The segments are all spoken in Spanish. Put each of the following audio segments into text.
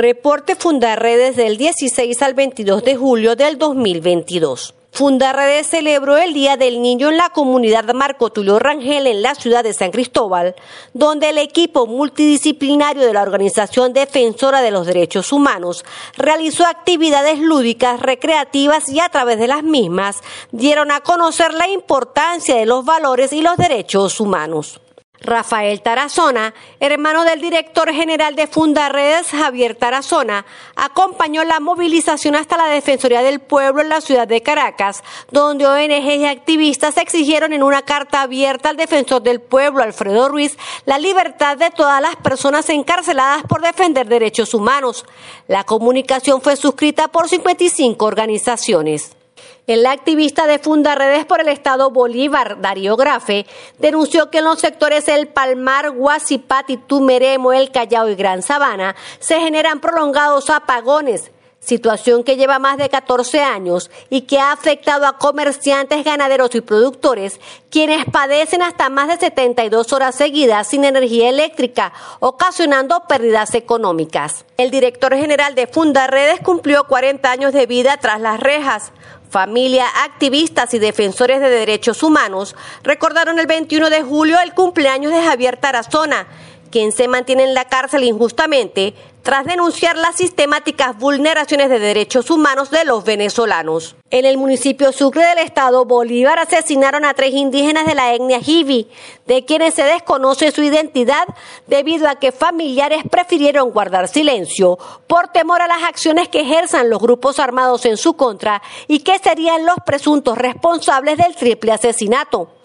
Reporte Fundarredes del 16 al 22 de julio del 2022. Fundarredes celebró el Día del Niño en la comunidad Marco Tulio Rangel en la ciudad de San Cristóbal, donde el equipo multidisciplinario de la Organización Defensora de los Derechos Humanos realizó actividades lúdicas, recreativas y a través de las mismas dieron a conocer la importancia de los valores y los derechos humanos. Rafael Tarazona, hermano del director general de Fundaredes, Javier Tarazona, acompañó la movilización hasta la Defensoría del Pueblo en la ciudad de Caracas, donde ONG y activistas exigieron en una carta abierta al defensor del pueblo, Alfredo Ruiz, la libertad de todas las personas encarceladas por defender derechos humanos. La comunicación fue suscrita por 55 organizaciones. El activista de Fundaredes por el Estado Bolívar, Darío Grafe, denunció que en los sectores El Palmar, Guasipati, Tumeremo, El Callao y Gran Sabana se generan prolongados apagones situación que lleva más de 14 años y que ha afectado a comerciantes, ganaderos y productores, quienes padecen hasta más de 72 horas seguidas sin energía eléctrica, ocasionando pérdidas económicas. El director general de Fundaredes cumplió 40 años de vida tras las rejas. Familia, activistas y defensores de derechos humanos recordaron el 21 de julio el cumpleaños de Javier Tarazona, quien se mantiene en la cárcel injustamente tras denunciar las sistemáticas vulneraciones de derechos humanos de los venezolanos. En el municipio Sucre del estado Bolívar asesinaron a tres indígenas de la etnia Jivi, de quienes se desconoce su identidad debido a que familiares prefirieron guardar silencio por temor a las acciones que ejerzan los grupos armados en su contra y que serían los presuntos responsables del triple asesinato.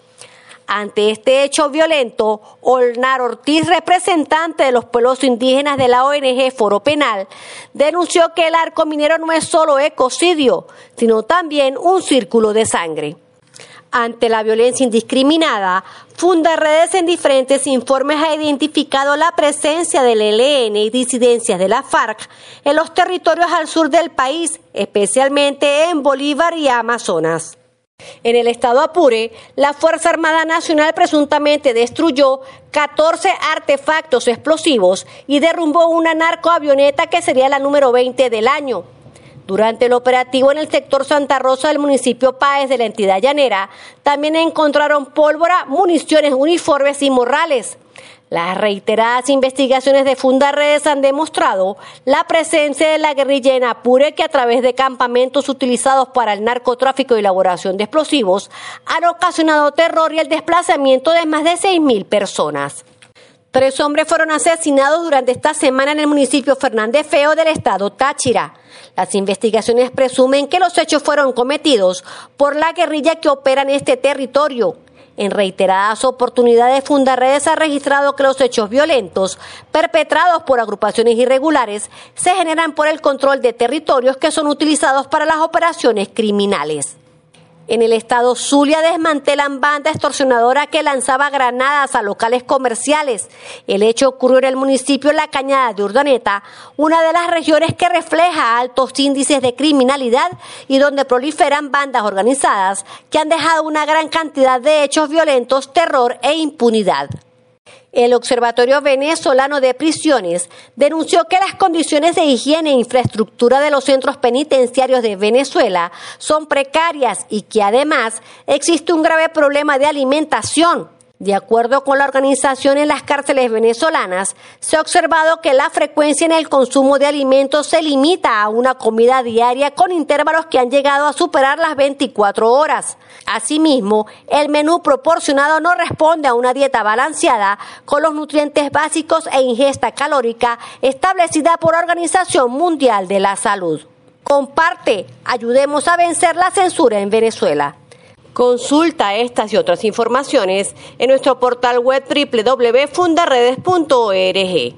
Ante este hecho violento, Olnar Ortiz, representante de los pueblos indígenas de la ONG Foro Penal, denunció que el arco minero no es solo ecocidio, sino también un círculo de sangre. Ante la violencia indiscriminada, Fundaredes en diferentes informes ha identificado la presencia del ELN y disidencias de la FARC en los territorios al sur del país, especialmente en Bolívar y Amazonas. En el estado Apure, la Fuerza Armada Nacional presuntamente destruyó 14 artefactos explosivos y derrumbó una narcoavioneta que sería la número 20 del año. Durante el operativo en el sector Santa Rosa del municipio Páez de la entidad llanera, también encontraron pólvora, municiones, uniformes y morrales. Las reiteradas investigaciones de Fundaredes han demostrado la presencia de la guerrilla en Apure que a través de campamentos utilizados para el narcotráfico y elaboración de explosivos han ocasionado terror y el desplazamiento de más de 6.000 personas. Tres hombres fueron asesinados durante esta semana en el municipio Fernández Feo del estado Táchira. Las investigaciones presumen que los hechos fueron cometidos por la guerrilla que opera en este territorio. En reiteradas oportunidades, Fundaredes ha registrado que los hechos violentos perpetrados por agrupaciones irregulares se generan por el control de territorios que son utilizados para las operaciones criminales. En el estado Zulia desmantelan banda extorsionadora que lanzaba granadas a locales comerciales. El hecho ocurrió en el municipio La Cañada de Urdaneta, una de las regiones que refleja altos índices de criminalidad y donde proliferan bandas organizadas que han dejado una gran cantidad de hechos violentos, terror e impunidad. El Observatorio Venezolano de Prisiones denunció que las condiciones de higiene e infraestructura de los centros penitenciarios de Venezuela son precarias y que además existe un grave problema de alimentación de acuerdo con la organización en las cárceles venezolanas, se ha observado que la frecuencia en el consumo de alimentos se limita a una comida diaria con intervalos que han llegado a superar las 24 horas. Asimismo, el menú proporcionado no responde a una dieta balanceada con los nutrientes básicos e ingesta calórica establecida por la Organización Mundial de la Salud. Comparte, ayudemos a vencer la censura en Venezuela. Consulta estas y otras informaciones en nuestro portal web www.fundaredes.org.